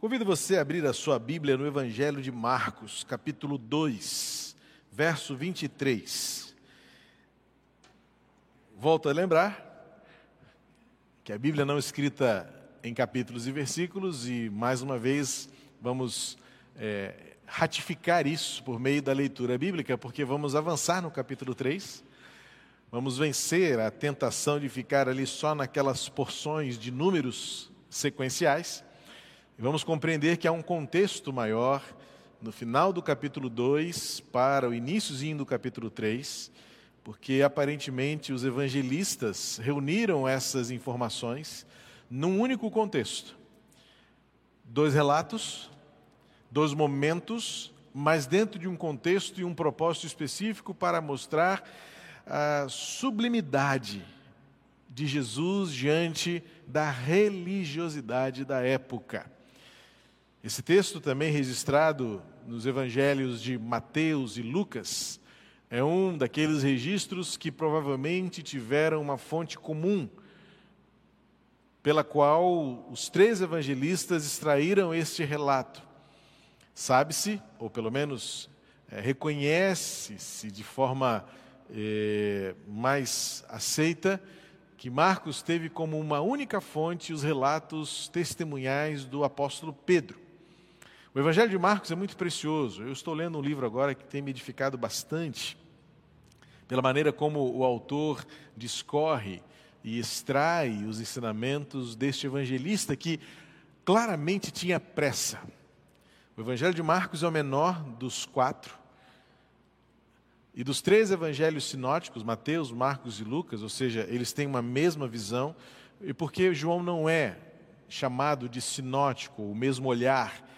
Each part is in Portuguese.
Convido você a abrir a sua Bíblia no Evangelho de Marcos, capítulo 2, verso 23. Volto a lembrar que a Bíblia não é escrita em capítulos e versículos, e mais uma vez vamos é, ratificar isso por meio da leitura bíblica, porque vamos avançar no capítulo 3. Vamos vencer a tentação de ficar ali só naquelas porções de números sequenciais e vamos compreender que há um contexto maior no final do capítulo 2 para o iníciozinho do capítulo 3, porque aparentemente os evangelistas reuniram essas informações num único contexto. Dois relatos, dois momentos, mas dentro de um contexto e um propósito específico para mostrar a sublimidade de Jesus diante da religiosidade da época. Esse texto, também registrado nos evangelhos de Mateus e Lucas, é um daqueles registros que provavelmente tiveram uma fonte comum, pela qual os três evangelistas extraíram este relato. Sabe-se, ou pelo menos é, reconhece-se de forma é, mais aceita, que Marcos teve como uma única fonte os relatos testemunhais do apóstolo Pedro. O Evangelho de Marcos é muito precioso. Eu estou lendo um livro agora que tem me edificado bastante, pela maneira como o autor discorre e extrai os ensinamentos deste evangelista que claramente tinha pressa. O Evangelho de Marcos é o menor dos quatro. E dos três evangelhos sinóticos, Mateus, Marcos e Lucas, ou seja, eles têm uma mesma visão, e porque João não é chamado de sinótico, o mesmo olhar,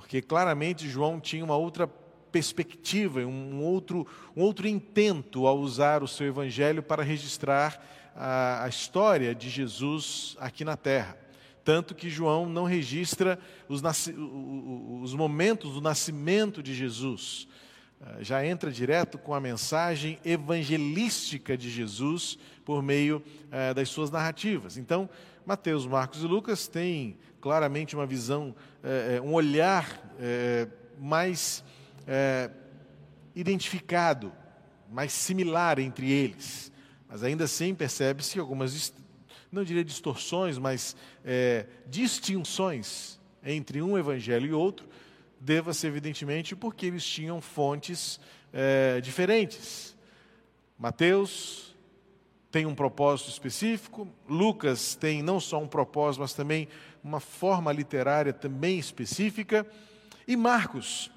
porque claramente João tinha uma outra perspectiva, um outro, um outro intento ao usar o seu evangelho para registrar a, a história de Jesus aqui na terra. Tanto que João não registra os, os momentos do nascimento de Jesus. Ah, já entra direto com a mensagem evangelística de Jesus por meio eh, das suas narrativas. Então, Mateus, Marcos e Lucas têm claramente uma visão, é, é, um olhar é, mais é, identificado, mais similar entre eles. Mas ainda assim percebe-se algumas, não diria distorções, mas é, distinções entre um evangelho e outro, deva-se evidentemente porque eles tinham fontes é, diferentes. Mateus, tem um propósito específico, Lucas tem não só um propósito, mas também uma forma literária também específica, e Marcos.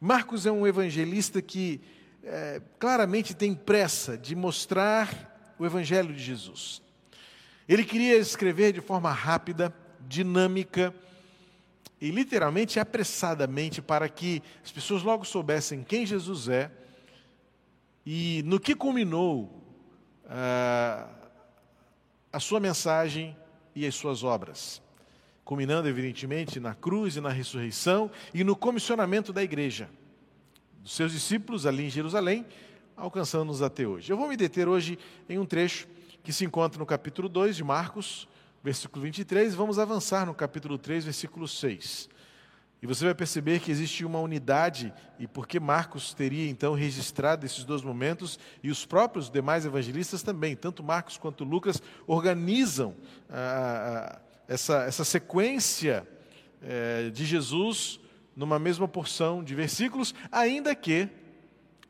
Marcos é um evangelista que é, claramente tem pressa de mostrar o Evangelho de Jesus. Ele queria escrever de forma rápida, dinâmica e literalmente apressadamente para que as pessoas logo soubessem quem Jesus é e no que culminou ah, a sua mensagem e as suas obras, culminando, evidentemente, na cruz e na ressurreição e no comissionamento da igreja, dos seus discípulos ali em Jerusalém, alcançando-nos até hoje. Eu vou me deter hoje em um trecho que se encontra no capítulo 2 de Marcos, versículo 23, e vamos avançar no capítulo 3, versículo 6. E você vai perceber que existe uma unidade, e porque Marcos teria então registrado esses dois momentos, e os próprios demais evangelistas também, tanto Marcos quanto Lucas, organizam ah, ah, essa, essa sequência eh, de Jesus numa mesma porção de versículos, ainda que,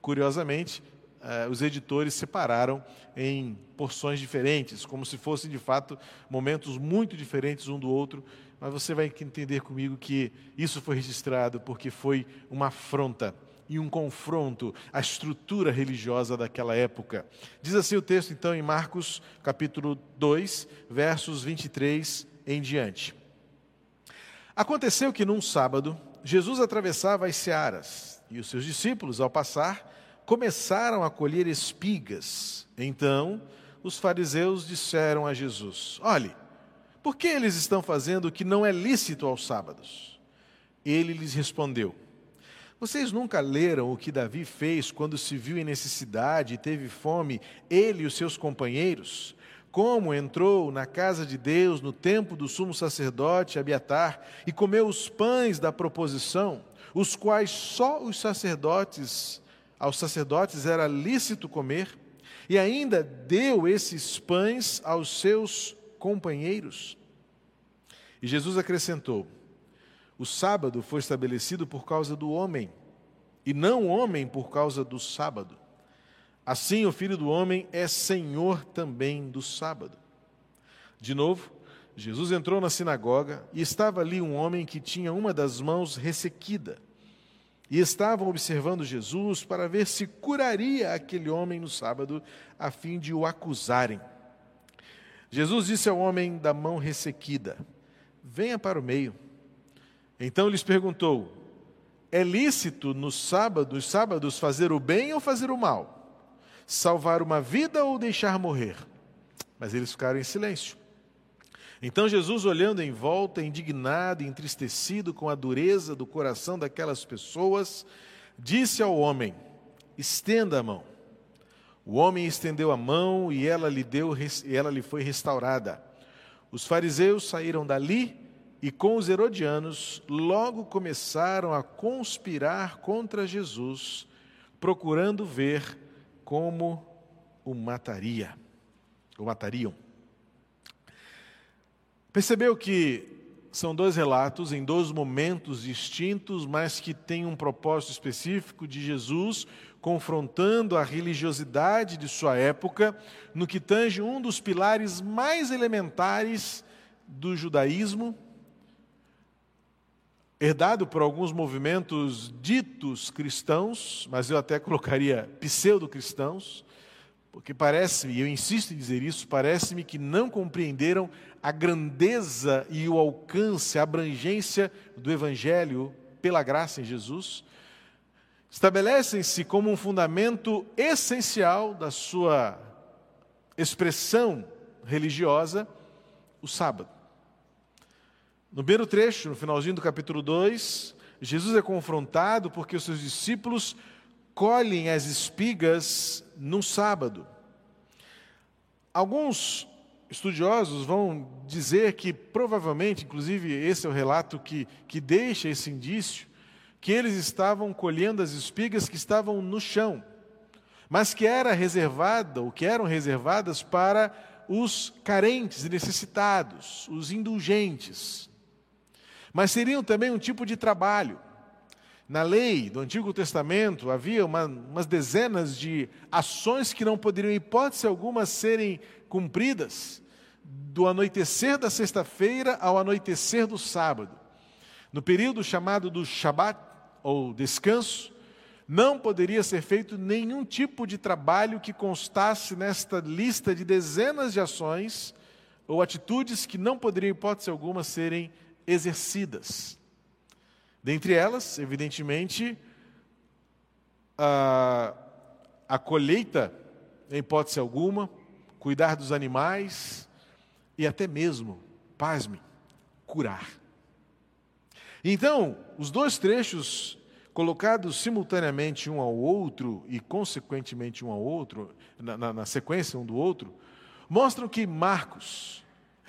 curiosamente, eh, os editores separaram em porções diferentes, como se fossem de fato momentos muito diferentes um do outro mas você vai entender comigo que isso foi registrado porque foi uma afronta e um confronto à estrutura religiosa daquela época. Diz assim o texto, então, em Marcos, capítulo 2, versos 23 em diante. Aconteceu que num sábado, Jesus atravessava as searas e os seus discípulos, ao passar, começaram a colher espigas. Então, os fariseus disseram a Jesus: Olhe, por que eles estão fazendo o que não é lícito aos sábados? Ele lhes respondeu: Vocês nunca leram o que Davi fez quando se viu em necessidade e teve fome, ele e os seus companheiros? como entrou na casa de Deus, no tempo do sumo sacerdote Abiatar, e comeu os pães da proposição, os quais só os sacerdotes, aos sacerdotes era lícito comer, e ainda deu esses pães aos seus companheiros. E Jesus acrescentou: O sábado foi estabelecido por causa do homem, e não o homem por causa do sábado. Assim, o filho do homem é senhor também do sábado. De novo, Jesus entrou na sinagoga e estava ali um homem que tinha uma das mãos ressequida. E estavam observando Jesus para ver se curaria aquele homem no sábado, a fim de o acusarem. Jesus disse ao homem da mão ressequida: Venha para o meio. Então lhes perguntou: É lícito nos sábados, sábados fazer o bem ou fazer o mal? Salvar uma vida ou deixar morrer? Mas eles ficaram em silêncio. Então Jesus, olhando em volta, indignado e entristecido com a dureza do coração daquelas pessoas, disse ao homem: Estenda a mão. O homem estendeu a mão e ela lhe deu e ela lhe foi restaurada. Os fariseus saíram dali e com os herodianos logo começaram a conspirar contra Jesus, procurando ver como o mataria, o matariam. Percebeu que são dois relatos em dois momentos distintos, mas que têm um propósito específico de Jesus confrontando a religiosidade de sua época no que tange um dos pilares mais elementares do judaísmo, herdado por alguns movimentos ditos cristãos, mas eu até colocaria pseudo-cristãos, porque parece-me, e eu insisto em dizer isso, parece-me que não compreenderam a grandeza e o alcance, a abrangência do Evangelho pela graça em Jesus, estabelecem-se como um fundamento essencial da sua expressão religiosa o sábado. No primeiro trecho, no finalzinho do capítulo 2, Jesus é confrontado porque os seus discípulos colhem as espigas no sábado. Alguns estudiosos vão dizer que provavelmente, inclusive esse é o relato que, que deixa esse indício, que eles estavam colhendo as espigas que estavam no chão, mas que era reservada, ou que eram reservadas para os carentes e necessitados, os indulgentes. Mas seriam também um tipo de trabalho. Na lei do Antigo Testamento havia uma, umas dezenas de ações que não poderiam, em hipótese alguma, serem cumpridas do anoitecer da sexta-feira ao anoitecer do sábado. No período chamado do Shabat, ou descanso, não poderia ser feito nenhum tipo de trabalho que constasse nesta lista de dezenas de ações ou atitudes que não poderiam, em hipótese alguma, serem exercidas. Dentre elas, evidentemente, a, a colheita, em hipótese alguma, cuidar dos animais e até mesmo, pasme, curar. Então, os dois trechos colocados simultaneamente um ao outro e consequentemente um ao outro, na, na, na sequência um do outro, mostram que Marcos,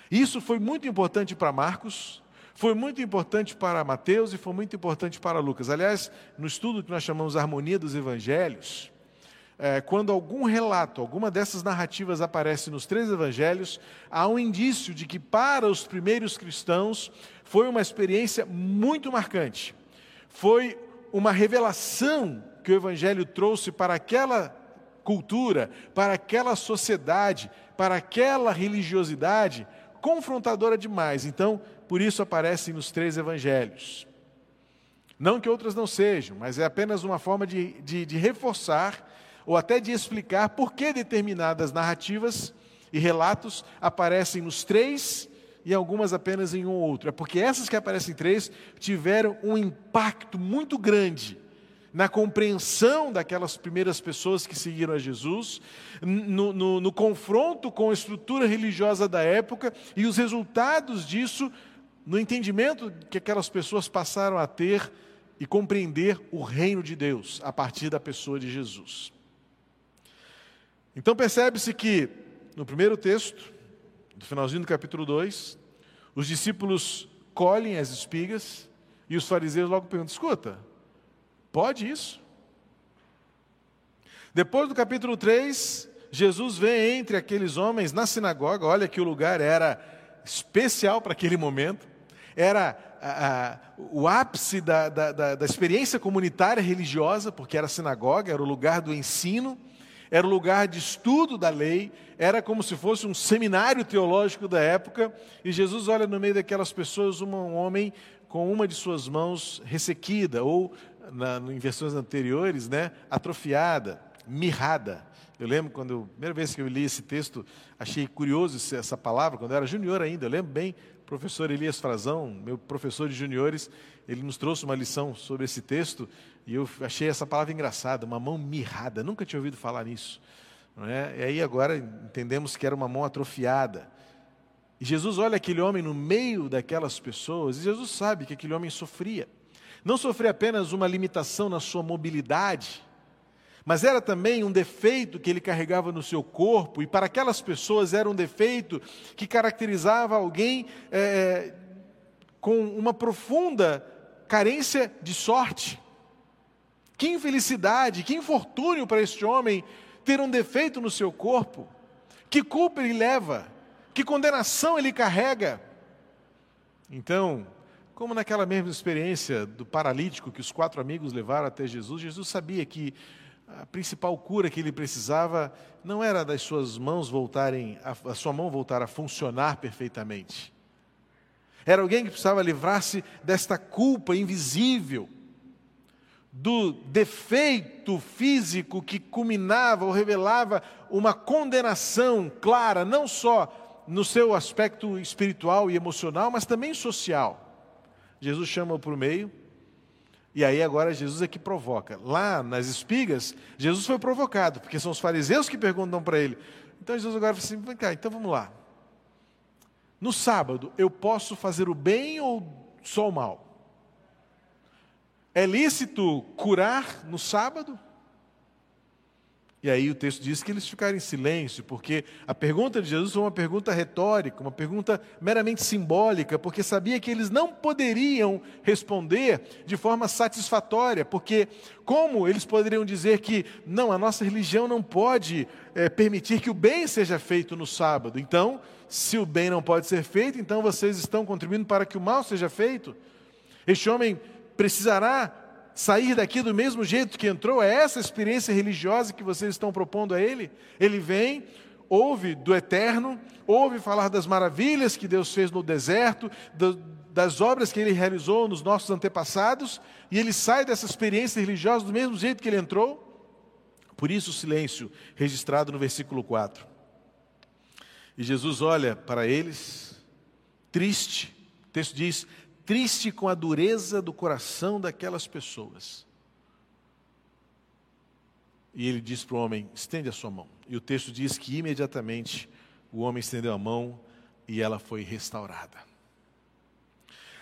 isso foi muito importante para Marcos, foi muito importante para Mateus e foi muito importante para Lucas. Aliás, no estudo que nós chamamos Harmonia dos Evangelhos, é, quando algum relato, alguma dessas narrativas aparece nos três evangelhos, há um indício de que para os primeiros cristãos foi uma experiência muito marcante. Foi uma revelação que o evangelho trouxe para aquela cultura, para aquela sociedade, para aquela religiosidade confrontadora demais. Então, por isso aparecem nos três evangelhos. Não que outras não sejam, mas é apenas uma forma de, de, de reforçar ou até de explicar por que determinadas narrativas e relatos aparecem nos três e algumas apenas em um ou outro. É porque essas que aparecem em três tiveram um impacto muito grande na compreensão daquelas primeiras pessoas que seguiram a Jesus, no, no, no confronto com a estrutura religiosa da época e os resultados disso no entendimento que aquelas pessoas passaram a ter e compreender o reino de Deus a partir da pessoa de Jesus. Então percebe-se que no primeiro texto, do finalzinho do capítulo 2, os discípulos colhem as espigas e os fariseus logo perguntam: escuta, pode isso? Depois do capítulo 3, Jesus vem entre aqueles homens na sinagoga, olha que o lugar era especial para aquele momento, era a, a, o ápice da, da, da, da experiência comunitária religiosa, porque era a sinagoga, era o lugar do ensino, era o lugar de estudo da lei, era como se fosse um seminário teológico da época, e Jesus olha no meio daquelas pessoas um homem com uma de suas mãos ressequida, ou na, em versões anteriores, né, atrofiada, mirrada. Eu lembro quando, a primeira vez que eu li esse texto, achei curioso essa palavra, quando eu era junior ainda, eu lembro bem, professor Elias Frazão, meu professor de juniores, ele nos trouxe uma lição sobre esse texto, e eu achei essa palavra engraçada, uma mão mirrada, nunca tinha ouvido falar nisso. Não é? E aí agora entendemos que era uma mão atrofiada. E Jesus olha aquele homem no meio daquelas pessoas, e Jesus sabe que aquele homem sofria. Não sofria apenas uma limitação na sua mobilidade, mas era também um defeito que ele carregava no seu corpo, e para aquelas pessoas era um defeito que caracterizava alguém é, com uma profunda carência de sorte. Que infelicidade, que infortúnio para este homem ter um defeito no seu corpo. Que culpa ele leva, que condenação ele carrega. Então, como naquela mesma experiência do paralítico que os quatro amigos levaram até Jesus, Jesus sabia que a principal cura que ele precisava não era das suas mãos voltarem, a, a sua mão voltar a funcionar perfeitamente. Era alguém que precisava livrar-se desta culpa invisível do defeito físico que culminava ou revelava uma condenação clara, não só no seu aspecto espiritual e emocional, mas também social. Jesus chama-o para o meio, e aí agora Jesus é que provoca. Lá nas espigas, Jesus foi provocado, porque são os fariseus que perguntam para ele. Então Jesus agora fala assim: vem cá, então vamos lá. No sábado, eu posso fazer o bem ou só o mal? É lícito curar no sábado? E aí o texto diz que eles ficaram em silêncio, porque a pergunta de Jesus foi uma pergunta retórica, uma pergunta meramente simbólica, porque sabia que eles não poderiam responder de forma satisfatória, porque como eles poderiam dizer que não, a nossa religião não pode é, permitir que o bem seja feito no sábado? Então, se o bem não pode ser feito, então vocês estão contribuindo para que o mal seja feito? Este homem precisará sair daqui do mesmo jeito que entrou? É essa experiência religiosa que vocês estão propondo a ele? Ele vem, ouve do eterno, ouve falar das maravilhas que Deus fez no deserto, do, das obras que ele realizou nos nossos antepassados, e ele sai dessa experiência religiosa do mesmo jeito que ele entrou? Por isso o silêncio registrado no versículo 4. E Jesus olha para eles, triste, o texto diz: triste com a dureza do coração daquelas pessoas. E ele diz para o homem: estende a sua mão. E o texto diz que imediatamente o homem estendeu a mão e ela foi restaurada.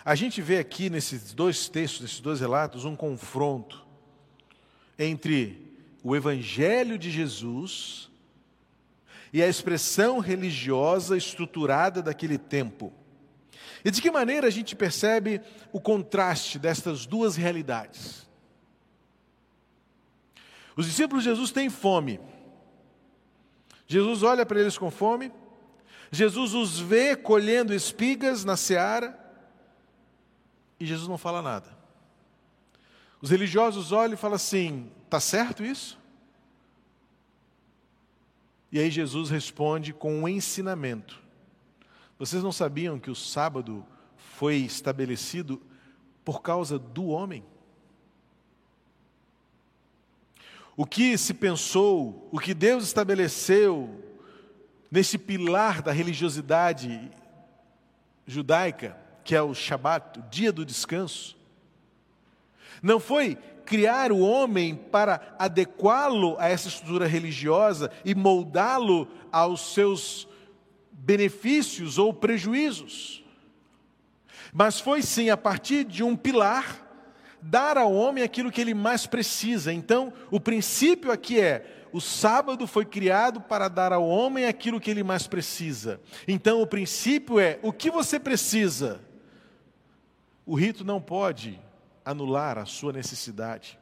A gente vê aqui nesses dois textos, nesses dois relatos, um confronto entre o Evangelho de Jesus e a expressão religiosa estruturada daquele tempo. E de que maneira a gente percebe o contraste destas duas realidades? Os discípulos de Jesus têm fome. Jesus olha para eles com fome. Jesus os vê colhendo espigas na seara. E Jesus não fala nada. Os religiosos olham e falam assim: está certo isso? E aí Jesus responde com um ensinamento. Vocês não sabiam que o sábado foi estabelecido por causa do homem? O que se pensou, o que Deus estabeleceu nesse pilar da religiosidade judaica, que é o Shabat, o dia do descanso, não foi criar o homem para adequá-lo a essa estrutura religiosa e moldá-lo aos seus benefícios ou prejuízos. Mas foi sim a partir de um pilar dar ao homem aquilo que ele mais precisa. Então, o princípio aqui é: o sábado foi criado para dar ao homem aquilo que ele mais precisa. Então o princípio é: o que você precisa? O rito não pode anular a sua necessidade.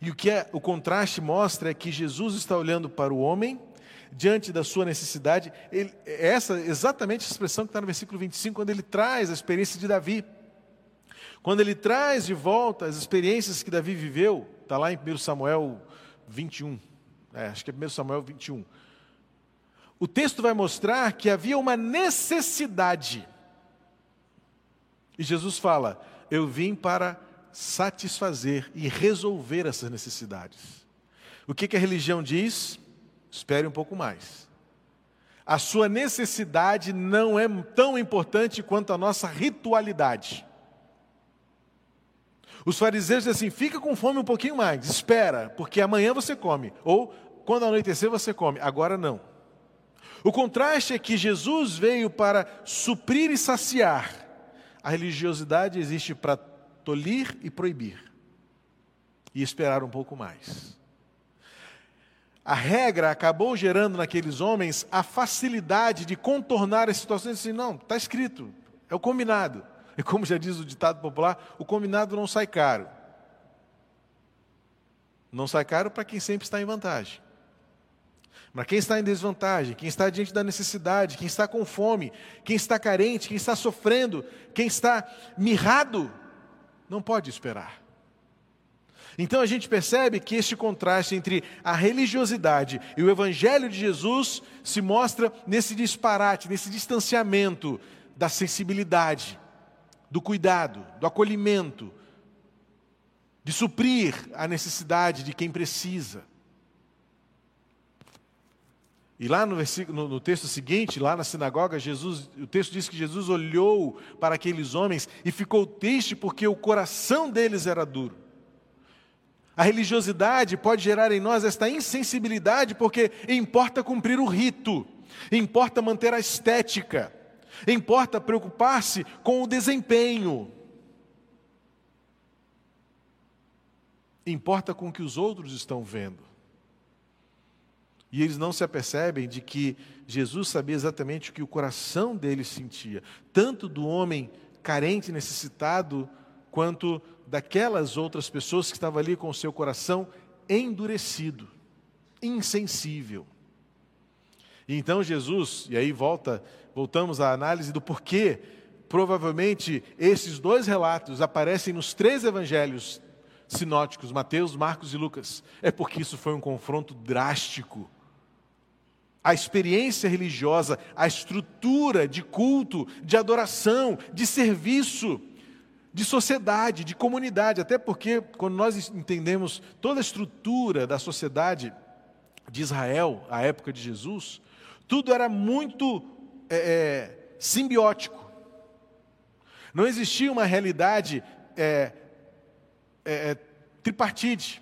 E o que é, o contraste mostra é que Jesus está olhando para o homem diante da sua necessidade. Ele, é essa exatamente a expressão que está no versículo 25, quando ele traz a experiência de Davi. Quando ele traz de volta as experiências que Davi viveu, está lá em 1 Samuel 21, é, acho que é 1 Samuel 21. O texto vai mostrar que havia uma necessidade. E Jesus fala: Eu vim para satisfazer e resolver essas necessidades. O que, que a religião diz? Espere um pouco mais. A sua necessidade não é tão importante quanto a nossa ritualidade. Os fariseus dizem assim: fica com fome um pouquinho mais, espera, porque amanhã você come. Ou quando anoitecer você come, agora não. O contraste é que Jesus veio para suprir e saciar. A religiosidade existe para tolir e proibir. E esperar um pouco mais. A regra acabou gerando naqueles homens a facilidade de contornar as situações assim, não, está escrito, é o combinado. E como já diz o ditado popular, o combinado não sai caro. Não sai caro para quem sempre está em vantagem. Para quem está em desvantagem, quem está diante da necessidade, quem está com fome, quem está carente, quem está sofrendo, quem está mirrado, não pode esperar. Então a gente percebe que este contraste entre a religiosidade e o evangelho de Jesus se mostra nesse disparate, nesse distanciamento da sensibilidade, do cuidado, do acolhimento, de suprir a necessidade de quem precisa. E lá no, versículo, no, texto seguinte, lá na sinagoga, Jesus, o texto diz que Jesus olhou para aqueles homens e ficou triste porque o coração deles era duro. A religiosidade pode gerar em nós esta insensibilidade porque importa cumprir o rito, importa manter a estética, importa preocupar-se com o desempenho, importa com o que os outros estão vendo. E eles não se apercebem de que Jesus sabia exatamente o que o coração deles sentia, tanto do homem carente, necessitado, quanto daquelas outras pessoas que estavam ali com o seu coração endurecido, insensível. E então Jesus, e aí volta, voltamos à análise do porquê provavelmente esses dois relatos aparecem nos três evangelhos sinóticos, Mateus, Marcos e Lucas. É porque isso foi um confronto drástico a experiência religiosa, a estrutura de culto, de adoração, de serviço, de sociedade, de comunidade. Até porque, quando nós entendemos toda a estrutura da sociedade de Israel, à época de Jesus, tudo era muito é, é, simbiótico. Não existia uma realidade é, é, é tripartite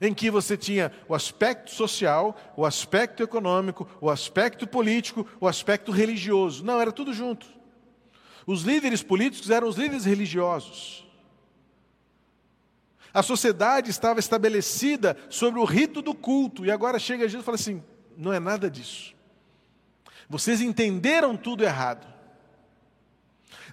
em que você tinha o aspecto social, o aspecto econômico, o aspecto político, o aspecto religioso. Não, era tudo junto. Os líderes políticos eram os líderes religiosos. A sociedade estava estabelecida sobre o rito do culto, e agora chega Jesus e fala assim: não é nada disso. Vocês entenderam tudo errado.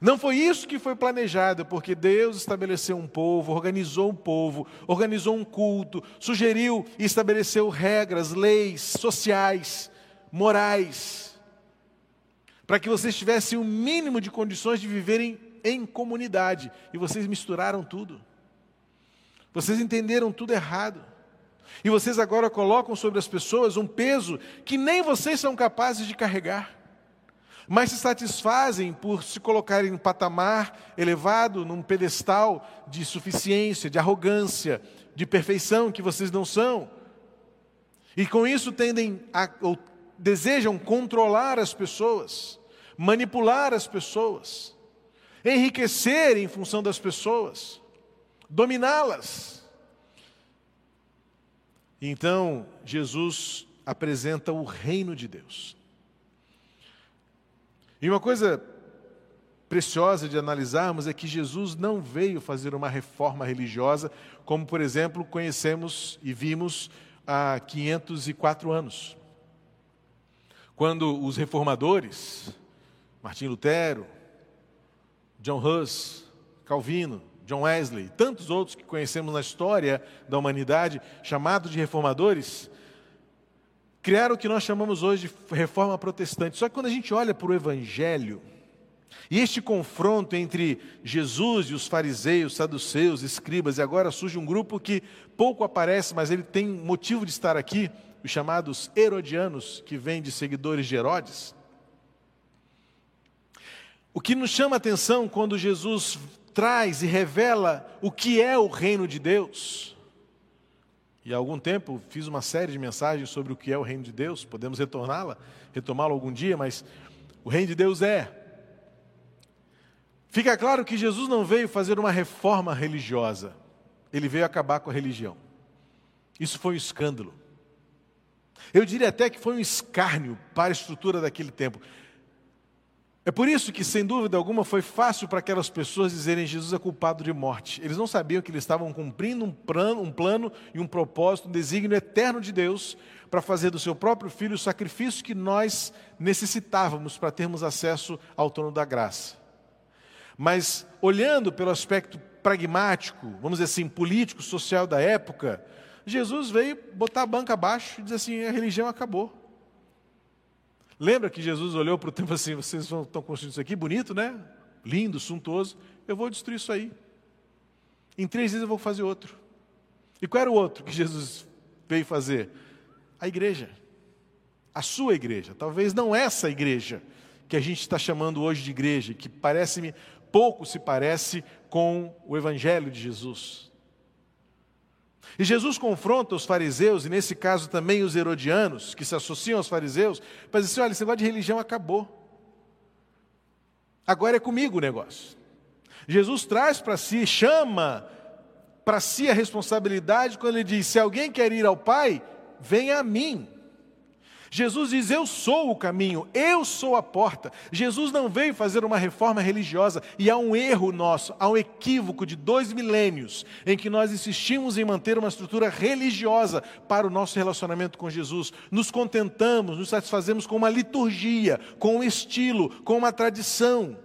Não foi isso que foi planejado, porque Deus estabeleceu um povo, organizou um povo, organizou um culto, sugeriu e estabeleceu regras, leis sociais, morais, para que vocês tivessem o um mínimo de condições de viverem em comunidade. E vocês misturaram tudo. Vocês entenderam tudo errado. E vocês agora colocam sobre as pessoas um peso que nem vocês são capazes de carregar mas se satisfazem por se colocarem em um patamar elevado, num pedestal de suficiência, de arrogância, de perfeição que vocês não são. E com isso tendem a, ou desejam controlar as pessoas, manipular as pessoas, enriquecer em função das pessoas, dominá-las. Então, Jesus apresenta o reino de Deus. E uma coisa preciosa de analisarmos é que Jesus não veio fazer uma reforma religiosa, como, por exemplo, conhecemos e vimos há 504 anos. Quando os reformadores, Martim Lutero, John Hus, Calvino, John Wesley, tantos outros que conhecemos na história da humanidade, chamados de reformadores, criaram o que nós chamamos hoje de reforma protestante. Só que quando a gente olha para o Evangelho, e este confronto entre Jesus e os fariseus, saduceus, escribas, e agora surge um grupo que pouco aparece, mas ele tem motivo de estar aqui, os chamados herodianos, que vêm de seguidores de Herodes. O que nos chama a atenção quando Jesus traz e revela o que é o reino de Deus. E há algum tempo fiz uma série de mensagens sobre o que é o reino de Deus, podemos retorná-la, retomá-la algum dia, mas o reino de Deus é. Fica claro que Jesus não veio fazer uma reforma religiosa, ele veio acabar com a religião. Isso foi um escândalo. Eu diria até que foi um escárnio para a estrutura daquele tempo. É por isso que, sem dúvida alguma, foi fácil para aquelas pessoas dizerem Jesus é culpado de morte. Eles não sabiam que eles estavam cumprindo um plano, um plano e um propósito, um desígnio eterno de Deus para fazer do seu próprio filho o sacrifício que nós necessitávamos para termos acesso ao trono da graça. Mas, olhando pelo aspecto pragmático, vamos dizer assim, político, social da época, Jesus veio botar a banca abaixo e dizer assim: a religião acabou. Lembra que Jesus olhou para o templo assim: vocês estão construindo isso aqui, bonito, né? Lindo, suntuoso. Eu vou destruir isso aí. Em três dias eu vou fazer outro. E qual era o outro que Jesus veio fazer? A igreja. A sua igreja. Talvez não essa igreja que a gente está chamando hoje de igreja, que parece-me pouco se parece com o evangelho de Jesus. E Jesus confronta os fariseus, e nesse caso também os herodianos, que se associam aos fariseus, para dizer assim: olha, esse negócio de religião acabou. Agora é comigo o negócio. Jesus traz para si, chama para si a responsabilidade quando ele diz: se alguém quer ir ao Pai, venha a mim. Jesus diz: Eu sou o caminho, eu sou a porta. Jesus não veio fazer uma reforma religiosa e há um erro nosso, há um equívoco de dois milênios em que nós insistimos em manter uma estrutura religiosa para o nosso relacionamento com Jesus. Nos contentamos, nos satisfazemos com uma liturgia, com um estilo, com uma tradição.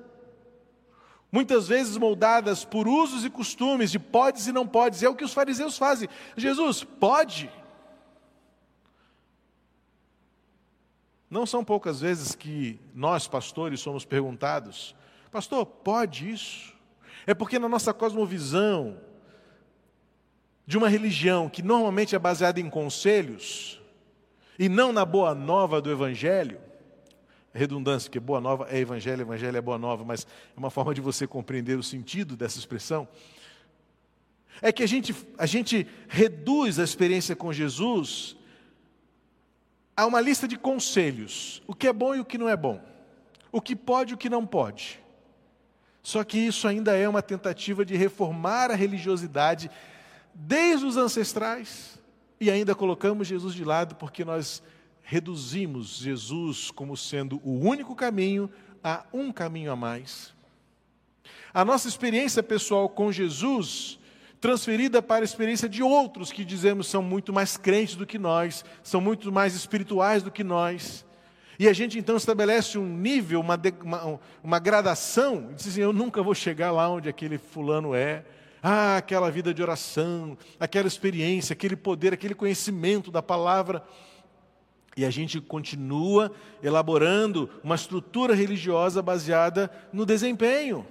Muitas vezes moldadas por usos e costumes de podes e não podes, é o que os fariseus fazem. Jesus, pode? Não são poucas vezes que nós, pastores, somos perguntados: Pastor, pode isso? É porque na nossa cosmovisão de uma religião que normalmente é baseada em conselhos e não na boa nova do Evangelho, redundância, que boa nova é Evangelho, Evangelho é boa nova, mas é uma forma de você compreender o sentido dessa expressão. É que a gente, a gente reduz a experiência com Jesus há uma lista de conselhos, o que é bom e o que não é bom, o que pode e o que não pode. Só que isso ainda é uma tentativa de reformar a religiosidade desde os ancestrais e ainda colocamos Jesus de lado porque nós reduzimos Jesus como sendo o único caminho a um caminho a mais. A nossa experiência pessoal com Jesus transferida para a experiência de outros que dizemos são muito mais crentes do que nós, são muito mais espirituais do que nós. E a gente então estabelece um nível, uma, uma, uma gradação, e diz assim: eu nunca vou chegar lá onde aquele fulano é. Ah, aquela vida de oração, aquela experiência, aquele poder, aquele conhecimento da palavra. E a gente continua elaborando uma estrutura religiosa baseada no desempenho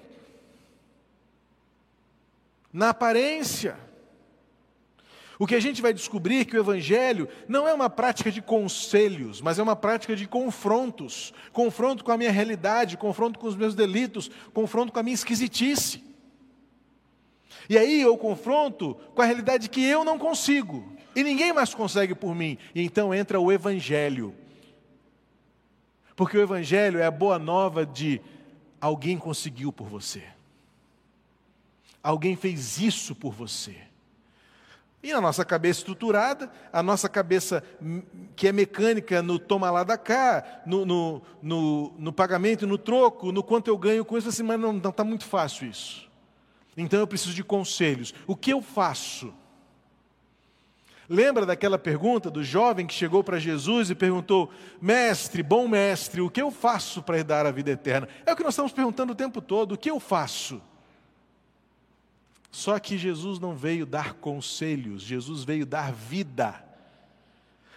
na aparência. O que a gente vai descobrir é que o Evangelho não é uma prática de conselhos, mas é uma prática de confrontos confronto com a minha realidade, confronto com os meus delitos, confronto com a minha esquisitice. E aí eu confronto com a realidade que eu não consigo, e ninguém mais consegue por mim, e então entra o Evangelho. Porque o Evangelho é a boa nova de alguém conseguiu por você. Alguém fez isso por você. E a nossa cabeça estruturada, a nossa cabeça que é mecânica no toma lá da cá, no, no, no, no pagamento, no troco, no quanto eu ganho com isso, assim, mas não está muito fácil isso. Então eu preciso de conselhos. O que eu faço? Lembra daquela pergunta do jovem que chegou para Jesus e perguntou: Mestre, bom mestre, o que eu faço para herdar a vida eterna? É o que nós estamos perguntando o tempo todo: o que eu faço? Só que Jesus não veio dar conselhos, Jesus veio dar vida.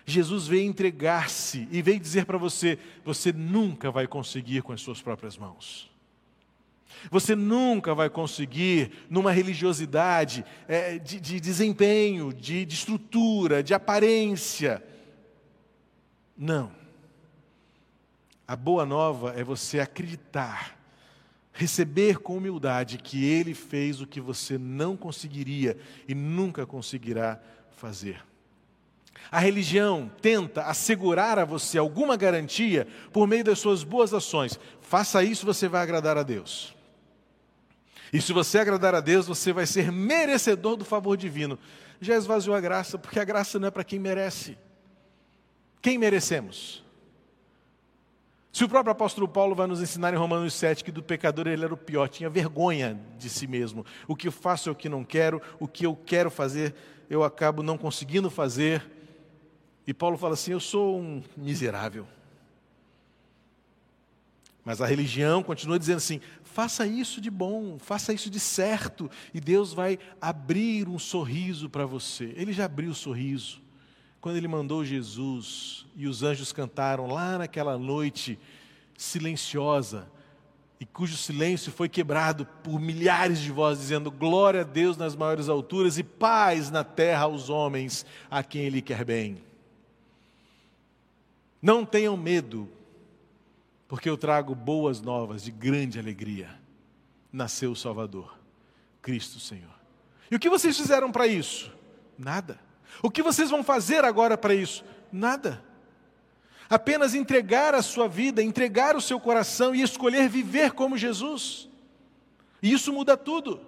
Jesus veio entregar-se e veio dizer para você: você nunca vai conseguir com as suas próprias mãos. Você nunca vai conseguir, numa religiosidade é, de, de, desempenho, de, de estrutura, de aparência. Não. A boa nova é você acreditar receber com humildade que Ele fez o que você não conseguiria e nunca conseguirá fazer. A religião tenta assegurar a você alguma garantia por meio das suas boas ações. Faça isso, você vai agradar a Deus. E se você agradar a Deus, você vai ser merecedor do favor divino. Já esvaziou a graça, porque a graça não é para quem merece. Quem merecemos? Se o próprio apóstolo Paulo vai nos ensinar em Romanos 7 que do pecador ele era o pior, tinha vergonha de si mesmo. O que eu faço é o que não quero, o que eu quero fazer eu acabo não conseguindo fazer. E Paulo fala assim: Eu sou um miserável. Mas a religião continua dizendo assim: faça isso de bom, faça isso de certo, e Deus vai abrir um sorriso para você. Ele já abriu o sorriso quando ele mandou Jesus e os anjos cantaram lá naquela noite silenciosa, e cujo silêncio foi quebrado por milhares de vozes dizendo: Glória a Deus nas maiores alturas e paz na terra aos homens a quem Ele quer bem. Não tenham medo, porque eu trago boas novas de grande alegria. Nasceu o Salvador, Cristo Senhor. E o que vocês fizeram para isso? Nada. O que vocês vão fazer agora para isso? Nada. Apenas entregar a sua vida, entregar o seu coração e escolher viver como Jesus. E isso muda tudo.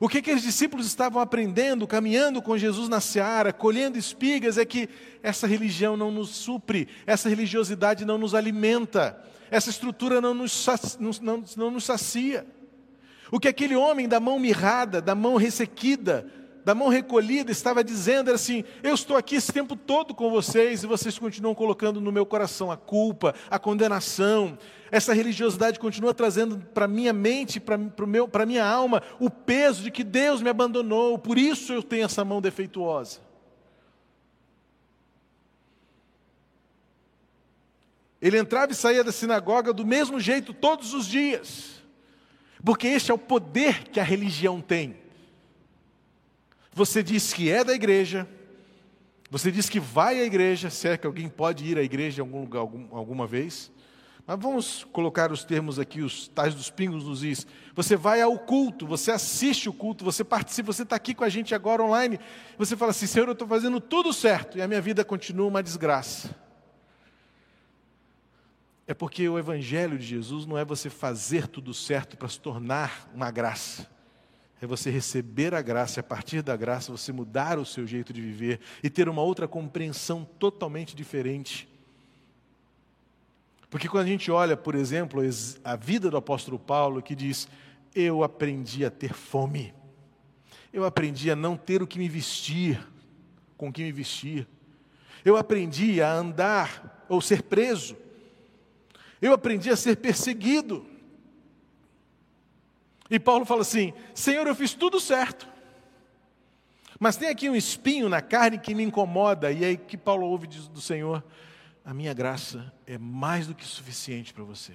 O que, que os discípulos estavam aprendendo, caminhando com Jesus na seara, colhendo espigas, é que essa religião não nos supre, essa religiosidade não nos alimenta, essa estrutura não nos, não, não nos sacia. O que aquele homem da mão mirrada, da mão ressequida, da mão recolhida, estava dizendo assim: Eu estou aqui esse tempo todo com vocês e vocês continuam colocando no meu coração a culpa, a condenação. Essa religiosidade continua trazendo para minha mente, para a minha alma, o peso de que Deus me abandonou, por isso eu tenho essa mão defeituosa. Ele entrava e saía da sinagoga do mesmo jeito todos os dias, porque este é o poder que a religião tem. Você diz que é da igreja, você diz que vai à igreja, se é que alguém pode ir à igreja em algum lugar algum, alguma vez. Mas vamos colocar os termos aqui, os tais dos pingos nos is. Você vai ao culto, você assiste o culto, você participa, você está aqui com a gente agora online. Você fala assim: Senhor, eu estou fazendo tudo certo e a minha vida continua uma desgraça. É porque o Evangelho de Jesus não é você fazer tudo certo para se tornar uma graça é você receber a graça e a partir da graça você mudar o seu jeito de viver e ter uma outra compreensão totalmente diferente. Porque quando a gente olha, por exemplo, a vida do apóstolo Paulo, que diz: Eu aprendi a ter fome, eu aprendi a não ter o que me vestir, com o que me vestir, eu aprendi a andar ou ser preso, eu aprendi a ser perseguido. E Paulo fala assim: Senhor, eu fiz tudo certo. Mas tem aqui um espinho na carne que me incomoda. E aí que Paulo ouve do Senhor: A minha graça é mais do que suficiente para você.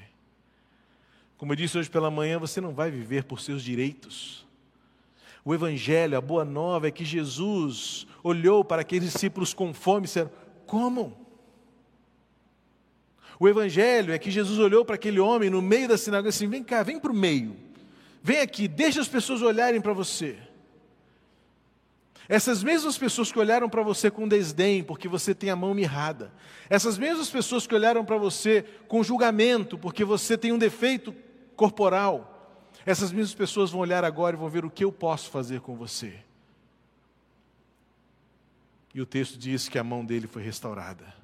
Como eu disse hoje pela manhã, você não vai viver por seus direitos. O Evangelho, a boa nova é que Jesus olhou para aqueles discípulos com fome e disseram: Como? O Evangelho é que Jesus olhou para aquele homem no meio da sinagoga e disse: Vem cá, vem para o meio. Vem aqui, deixa as pessoas olharem para você. Essas mesmas pessoas que olharam para você com desdém, porque você tem a mão mirrada. Essas mesmas pessoas que olharam para você com julgamento, porque você tem um defeito corporal. Essas mesmas pessoas vão olhar agora e vão ver o que eu posso fazer com você. E o texto diz que a mão dele foi restaurada.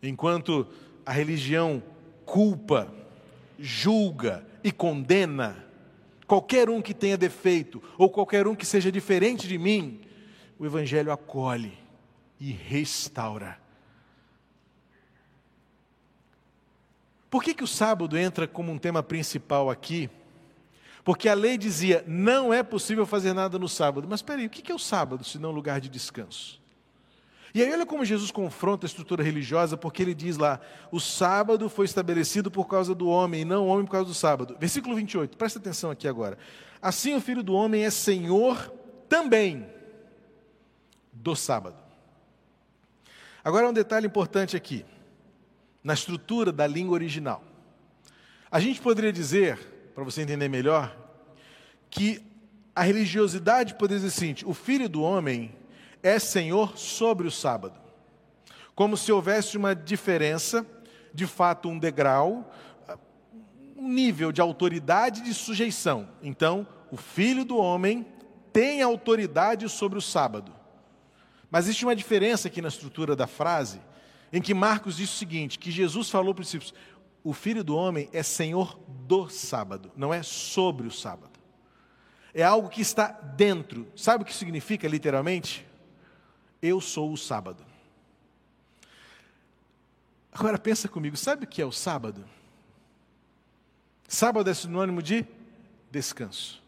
Enquanto a religião culpa, julga e condena qualquer um que tenha defeito ou qualquer um que seja diferente de mim, o Evangelho acolhe e restaura. Por que, que o sábado entra como um tema principal aqui? Porque a lei dizia, não é possível fazer nada no sábado. Mas espera aí, o que é o sábado, se não lugar de descanso? E aí olha como Jesus confronta a estrutura religiosa, porque ele diz lá, o sábado foi estabelecido por causa do homem, e não o homem por causa do sábado. Versículo 28, presta atenção aqui agora. Assim o Filho do Homem é Senhor também do sábado. Agora um detalhe importante aqui, na estrutura da língua original. A gente poderia dizer, para você entender melhor, que a religiosidade poderia dizer seguinte: o Filho do Homem é Senhor sobre o sábado. Como se houvesse uma diferença, de fato, um degrau, um nível de autoridade e de sujeição. Então, o filho do homem tem autoridade sobre o sábado. Mas existe uma diferença aqui na estrutura da frase, em que Marcos diz o seguinte: que Jesus falou para os discípulos: o filho do homem é senhor do sábado, não é sobre o sábado. É algo que está dentro. Sabe o que significa literalmente? Eu sou o sábado. Agora pensa comigo, sabe o que é o sábado? Sábado é sinônimo de descanso.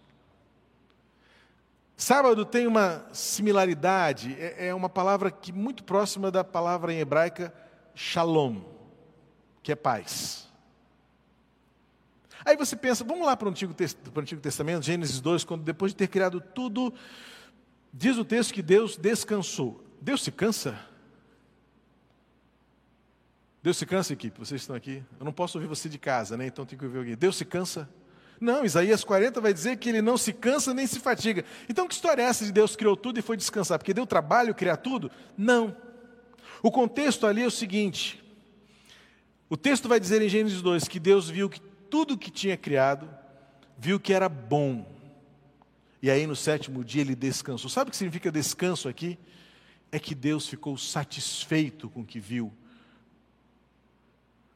Sábado tem uma similaridade, é, é uma palavra que muito próxima da palavra em hebraica shalom, que é paz. Aí você pensa, vamos lá para o Antigo, para o Antigo Testamento, Gênesis 2, quando depois de ter criado tudo, diz o texto que Deus descansou. Deus se cansa? Deus se cansa, equipe? Vocês estão aqui? Eu não posso ouvir você de casa, né? Então tem que ouvir alguém. Deus se cansa? Não, Isaías 40 vai dizer que ele não se cansa nem se fatiga. Então que história é essa de Deus criou tudo e foi descansar? Porque deu trabalho criar tudo? Não. O contexto ali é o seguinte: o texto vai dizer em Gênesis 2 que Deus viu que tudo que tinha criado, viu que era bom. E aí no sétimo dia ele descansou. Sabe o que significa descanso aqui? É que Deus ficou satisfeito com o que viu.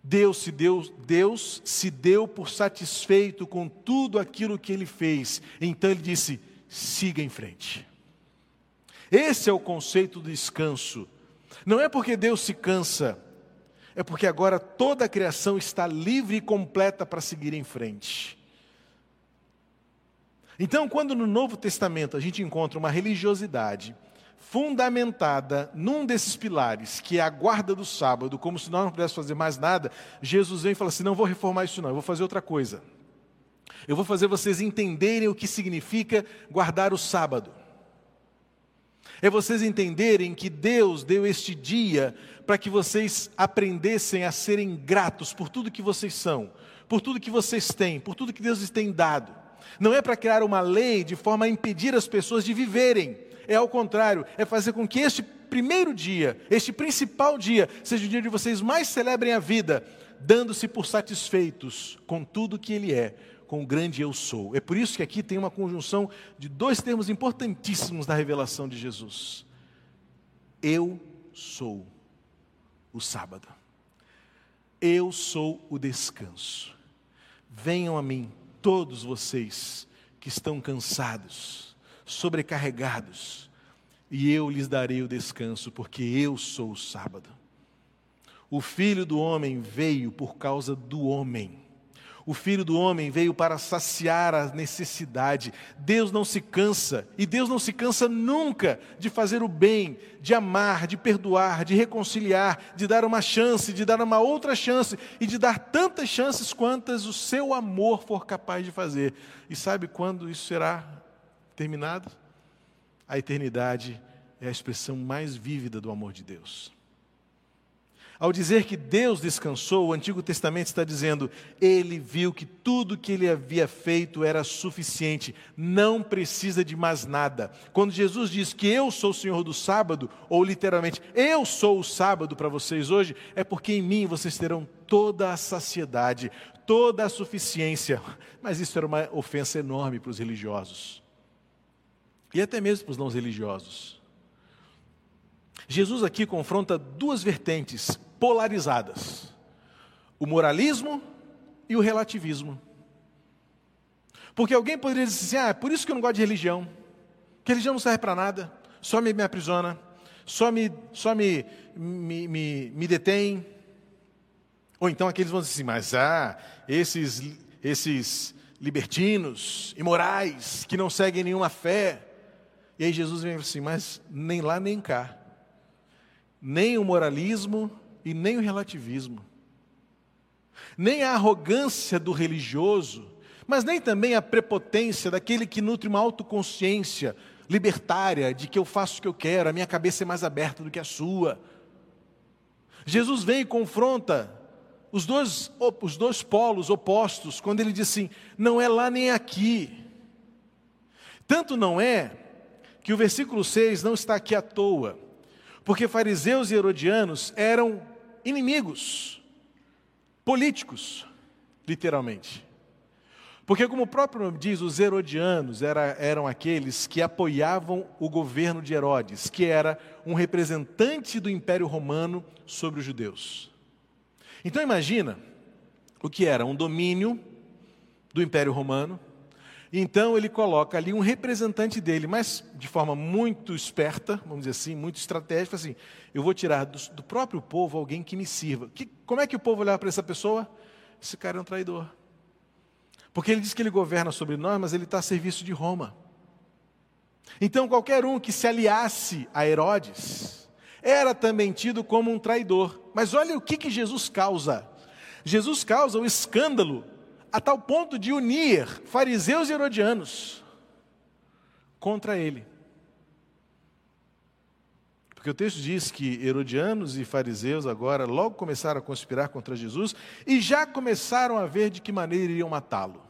Deus se deu, Deus se deu por satisfeito com tudo aquilo que ele fez. Então ele disse: siga em frente. Esse é o conceito do descanso. Não é porque Deus se cansa, é porque agora toda a criação está livre e completa para seguir em frente. Então, quando no Novo Testamento a gente encontra uma religiosidade fundamentada num desses pilares, que é a guarda do sábado, como se nós não pudéssemos fazer mais nada, Jesus vem e fala assim: não vou reformar isso, não, eu vou fazer outra coisa. Eu vou fazer vocês entenderem o que significa guardar o sábado. É vocês entenderem que Deus deu este dia para que vocês aprendessem a serem gratos por tudo que vocês são, por tudo que vocês têm, por tudo que Deus lhes tem dado. Não é para criar uma lei de forma a impedir as pessoas de viverem, é ao contrário, é fazer com que este primeiro dia, este principal dia, seja o dia de vocês mais celebrem a vida, dando-se por satisfeitos com tudo que Ele é, com o grande eu sou. É por isso que aqui tem uma conjunção de dois termos importantíssimos na revelação de Jesus. Eu sou o sábado. Eu sou o descanso. Venham a mim, todos vocês que estão cansados sobrecarregados, e eu lhes darei o descanso, porque eu sou o sábado. O filho do homem veio por causa do homem. O filho do homem veio para saciar a necessidade. Deus não se cansa, e Deus não se cansa nunca de fazer o bem, de amar, de perdoar, de reconciliar, de dar uma chance, de dar uma outra chance e de dar tantas chances quantas o seu amor for capaz de fazer. E sabe quando isso será terminado, a eternidade é a expressão mais vívida do amor de Deus. Ao dizer que Deus descansou, o Antigo Testamento está dizendo, ele viu que tudo que ele havia feito era suficiente, não precisa de mais nada. Quando Jesus diz que eu sou o Senhor do sábado, ou literalmente, eu sou o sábado para vocês hoje, é porque em mim vocês terão toda a saciedade, toda a suficiência. Mas isso era uma ofensa enorme para os religiosos. E até mesmo para os não religiosos. Jesus aqui confronta duas vertentes polarizadas: o moralismo e o relativismo. Porque alguém poderia dizer assim: ah, é por isso que eu não gosto de religião, que religião não serve para nada, só me, me aprisiona, só me, só me, me, me, me detém. Ou então aqueles vão dizer assim: mas ah, esses, esses libertinos, imorais, que não seguem nenhuma fé. E aí Jesus vem assim: mas nem lá nem cá nem o moralismo e nem o relativismo, nem a arrogância do religioso, mas nem também a prepotência daquele que nutre uma autoconsciência libertária de que eu faço o que eu quero, a minha cabeça é mais aberta do que a sua. Jesus vem e confronta os dois, os dois polos opostos, quando ele diz assim: não é lá nem aqui. Tanto não é que o versículo 6 não está aqui à toa. Porque fariseus e herodianos eram inimigos políticos, literalmente. Porque, como o próprio nome diz, os herodianos era, eram aqueles que apoiavam o governo de Herodes, que era um representante do Império Romano sobre os judeus. Então, imagina o que era um domínio do Império Romano, então ele coloca ali um representante dele, mas de forma muito esperta, vamos dizer assim, muito estratégica, assim, eu vou tirar do, do próprio povo alguém que me sirva. Que, como é que o povo olhava para essa pessoa? Esse cara é um traidor. Porque ele diz que ele governa sobre nós, mas ele está a serviço de Roma. Então qualquer um que se aliasse a Herodes era também tido como um traidor. Mas olha o que, que Jesus causa. Jesus causa o escândalo a tal ponto de unir fariseus e herodianos contra ele. Porque o texto diz que herodianos e fariseus agora logo começaram a conspirar contra Jesus e já começaram a ver de que maneira iriam matá-lo.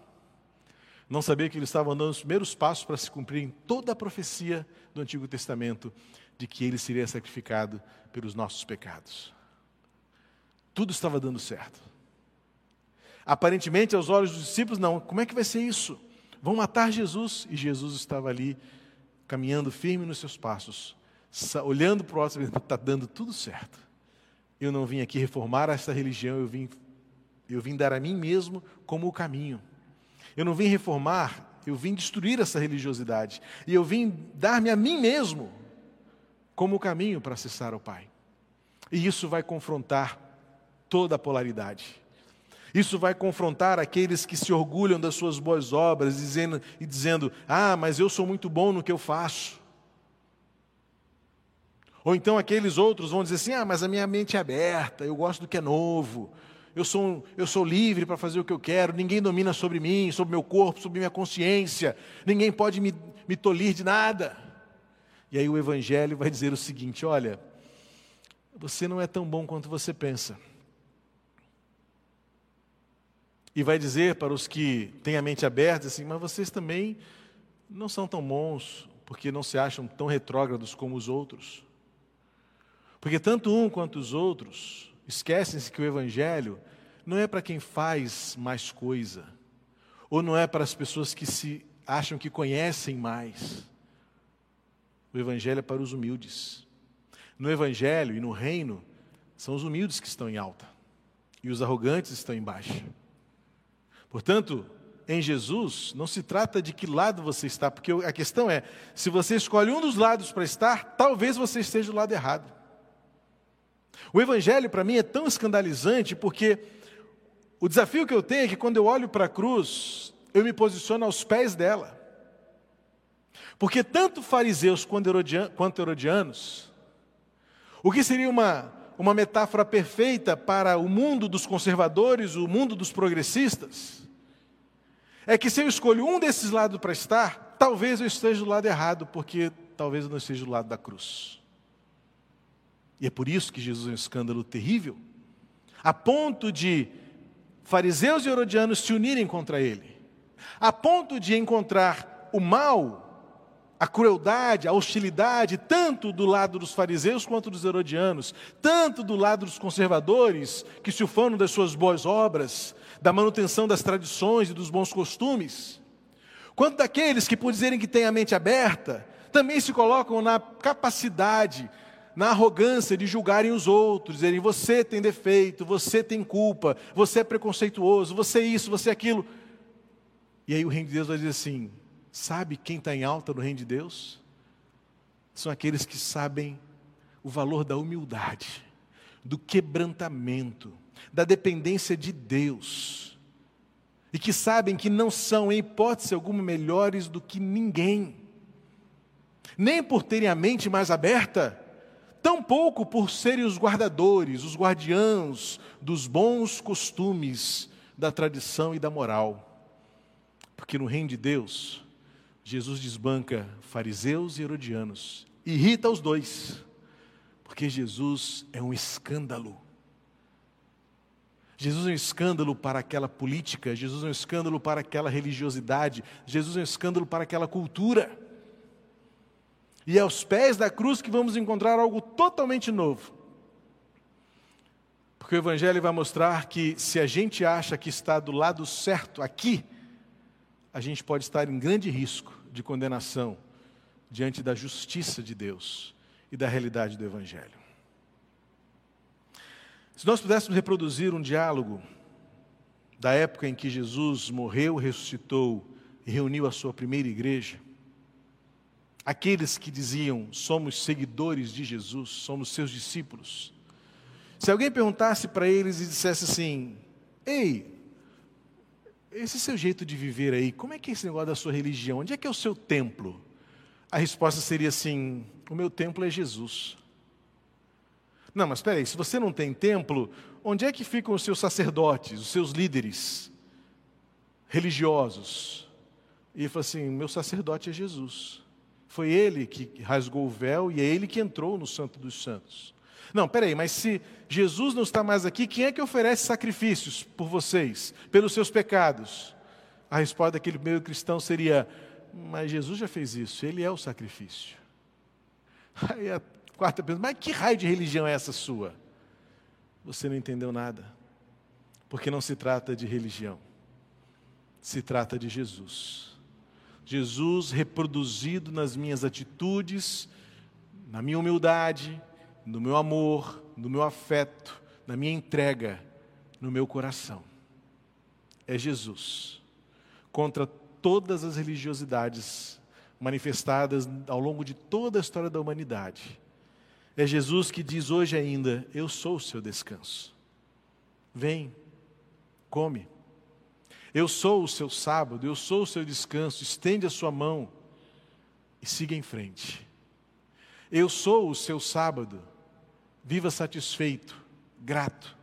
Não sabia que eles estavam dando os primeiros passos para se cumprir em toda a profecia do Antigo Testamento de que ele seria sacrificado pelos nossos pecados. Tudo estava dando certo. Aparentemente, aos olhos dos discípulos, não. Como é que vai ser isso? Vão matar Jesus. E Jesus estava ali, caminhando firme nos seus passos, olhando para o outro, está dando tudo certo. Eu não vim aqui reformar esta religião, eu vim, eu vim dar a mim mesmo como o caminho. Eu não vim reformar, eu vim destruir essa religiosidade. E eu vim dar-me a mim mesmo como o caminho para acessar ao Pai. E isso vai confrontar toda a polaridade. Isso vai confrontar aqueles que se orgulham das suas boas obras dizendo, e dizendo: Ah, mas eu sou muito bom no que eu faço. Ou então aqueles outros vão dizer assim: Ah, mas a minha mente é aberta, eu gosto do que é novo, eu sou, eu sou livre para fazer o que eu quero, ninguém domina sobre mim, sobre meu corpo, sobre minha consciência, ninguém pode me, me tolir de nada. E aí o Evangelho vai dizer o seguinte: Olha, você não é tão bom quanto você pensa. E vai dizer para os que têm a mente aberta assim: Mas vocês também não são tão bons, porque não se acham tão retrógrados como os outros. Porque tanto um quanto os outros esquecem-se que o Evangelho não é para quem faz mais coisa, ou não é para as pessoas que se acham que conhecem mais. O Evangelho é para os humildes. No Evangelho e no reino, são os humildes que estão em alta, e os arrogantes estão embaixo. Portanto, em Jesus, não se trata de que lado você está, porque a questão é: se você escolhe um dos lados para estar, talvez você esteja do lado errado. O Evangelho, para mim, é tão escandalizante porque o desafio que eu tenho é que quando eu olho para a cruz, eu me posiciono aos pés dela. Porque tanto fariseus quanto herodianos, o que seria uma, uma metáfora perfeita para o mundo dos conservadores, o mundo dos progressistas, é que se eu escolho um desses lados para estar, talvez eu esteja do lado errado, porque talvez eu não esteja do lado da cruz. E é por isso que Jesus é um escândalo terrível, a ponto de fariseus e herodianos se unirem contra ele, a ponto de encontrar o mal a crueldade, a hostilidade, tanto do lado dos fariseus quanto dos herodianos, tanto do lado dos conservadores, que se ufanam das suas boas obras, da manutenção das tradições e dos bons costumes, quanto daqueles que, por dizerem que têm a mente aberta, também se colocam na capacidade, na arrogância de julgarem os outros, dizerem você tem defeito, você tem culpa, você é preconceituoso, você é isso, você é aquilo. E aí o reino de Deus vai dizer assim: sabe quem está em alta no reino de Deus? São aqueles que sabem o valor da humildade, do quebrantamento, da dependência de Deus, e que sabem que não são, em hipótese alguma, melhores do que ninguém, nem por terem a mente mais aberta tampouco por serem os guardadores, os guardiãos dos bons costumes, da tradição e da moral. Porque no reino de Deus, Jesus desbanca fariseus e herodianos, irrita os dois, porque Jesus é um escândalo. Jesus é um escândalo para aquela política, Jesus é um escândalo para aquela religiosidade, Jesus é um escândalo para aquela cultura. E é aos pés da cruz que vamos encontrar algo totalmente novo. Porque o Evangelho vai mostrar que se a gente acha que está do lado certo aqui, a gente pode estar em grande risco de condenação diante da justiça de Deus e da realidade do Evangelho. Se nós pudéssemos reproduzir um diálogo da época em que Jesus morreu, ressuscitou e reuniu a sua primeira igreja, aqueles que diziam somos seguidores de Jesus, somos seus discípulos. Se alguém perguntasse para eles e dissesse assim: Ei, esse seu jeito de viver aí, como é que é esse negócio da sua religião? Onde é que é o seu templo? A resposta seria assim: O meu templo é Jesus. Não, mas espera aí, se você não tem templo, onde é que ficam os seus sacerdotes, os seus líderes religiosos? E ele falou assim: Meu sacerdote é Jesus. Foi ele que rasgou o véu e é ele que entrou no Santo dos Santos. Não, peraí, mas se Jesus não está mais aqui, quem é que oferece sacrifícios por vocês, pelos seus pecados? A resposta daquele meio cristão seria: Mas Jesus já fez isso, ele é o sacrifício. Aí a quarta pergunta: Mas que raio de religião é essa sua? Você não entendeu nada, porque não se trata de religião, se trata de Jesus. Jesus reproduzido nas minhas atitudes, na minha humildade, no meu amor, no meu afeto, na minha entrega, no meu coração. É Jesus. Contra todas as religiosidades manifestadas ao longo de toda a história da humanidade. É Jesus que diz hoje ainda: Eu sou o seu descanso. Vem, come. Eu sou o seu sábado, eu sou o seu descanso. Estende a sua mão e siga em frente. Eu sou o seu sábado. Viva satisfeito, grato,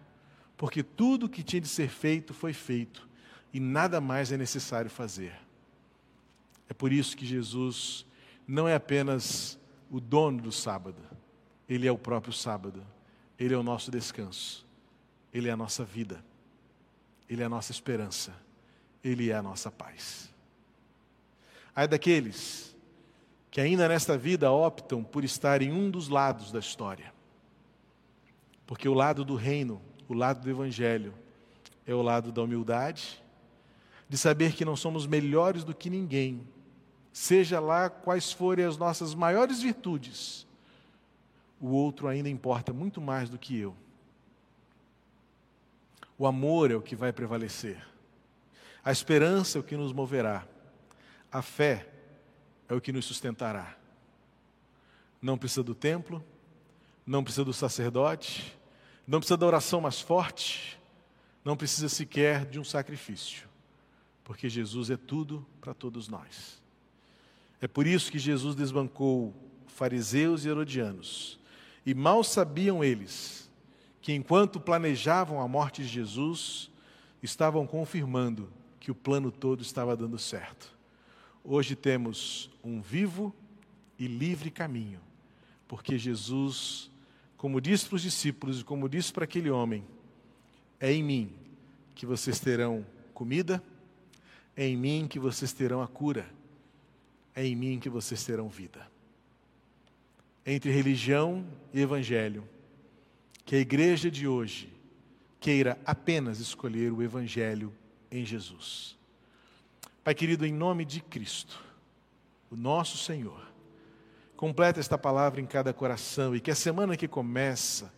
porque tudo que tinha de ser feito foi feito e nada mais é necessário fazer. É por isso que Jesus não é apenas o dono do sábado, ele é o próprio sábado, ele é o nosso descanso, ele é a nossa vida, ele é a nossa esperança. Ele é a nossa paz. Ai daqueles que ainda nesta vida optam por estar em um dos lados da história. Porque o lado do reino, o lado do evangelho, é o lado da humildade, de saber que não somos melhores do que ninguém, seja lá quais forem as nossas maiores virtudes, o outro ainda importa muito mais do que eu. O amor é o que vai prevalecer. A esperança é o que nos moverá. A fé é o que nos sustentará. Não precisa do templo, não precisa do sacerdote, não precisa da oração mais forte, não precisa sequer de um sacrifício, porque Jesus é tudo para todos nós. É por isso que Jesus desbancou fariseus e herodianos, e mal sabiam eles que enquanto planejavam a morte de Jesus, estavam confirmando que o plano todo estava dando certo. Hoje temos um vivo e livre caminho, porque Jesus, como disse para os discípulos e como disse para aquele homem, é em mim que vocês terão comida, é em mim que vocês terão a cura, é em mim que vocês terão vida. Entre religião e evangelho, que a igreja de hoje queira apenas escolher o evangelho em Jesus. Pai querido, em nome de Cristo, o nosso Senhor, Completa esta palavra em cada coração e que a semana que começa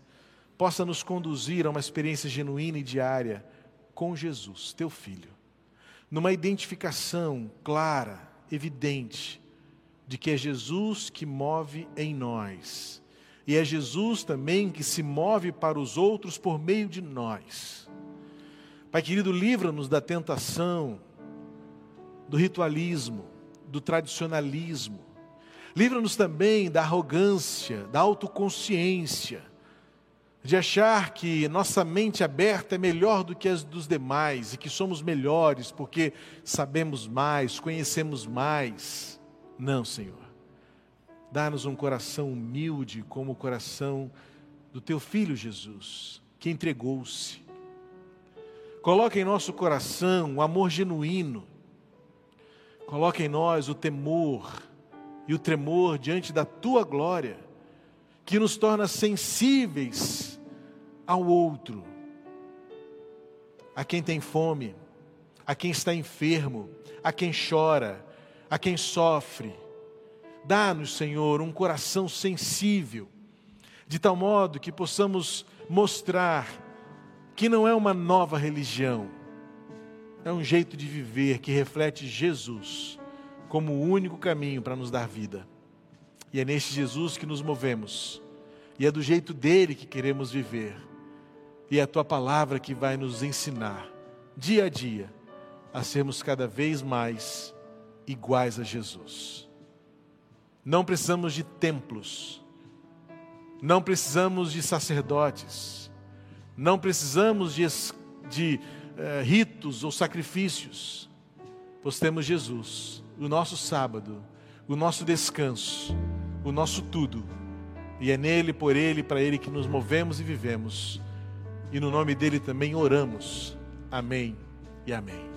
possa nos conduzir a uma experiência genuína e diária com Jesus, teu filho, numa identificação clara, evidente, de que é Jesus que move em nós e é Jesus também que se move para os outros por meio de nós. Pai querido, livra-nos da tentação, do ritualismo, do tradicionalismo. Livra-nos também da arrogância, da autoconsciência, de achar que nossa mente aberta é melhor do que as dos demais e que somos melhores porque sabemos mais, conhecemos mais. Não, Senhor. Dá-nos um coração humilde como o coração do teu filho Jesus, que entregou-se. Coloca em nosso coração o amor genuíno. Coloca em nós o temor e o tremor diante da tua glória, que nos torna sensíveis ao outro, a quem tem fome, a quem está enfermo, a quem chora, a quem sofre. Dá-nos, Senhor, um coração sensível, de tal modo que possamos mostrar que não é uma nova religião, é um jeito de viver que reflete Jesus como o único caminho para nos dar vida. E é neste Jesus que nos movemos, e é do jeito dele que queremos viver, e é a tua palavra que vai nos ensinar, dia a dia, a sermos cada vez mais iguais a Jesus. Não precisamos de templos, não precisamos de sacerdotes, não precisamos de, de uh, ritos ou sacrifícios, pois temos Jesus o nosso sábado, o nosso descanso, o nosso tudo. E é nele, por ele, para ele que nos movemos e vivemos. E no nome dele também oramos. Amém e amém.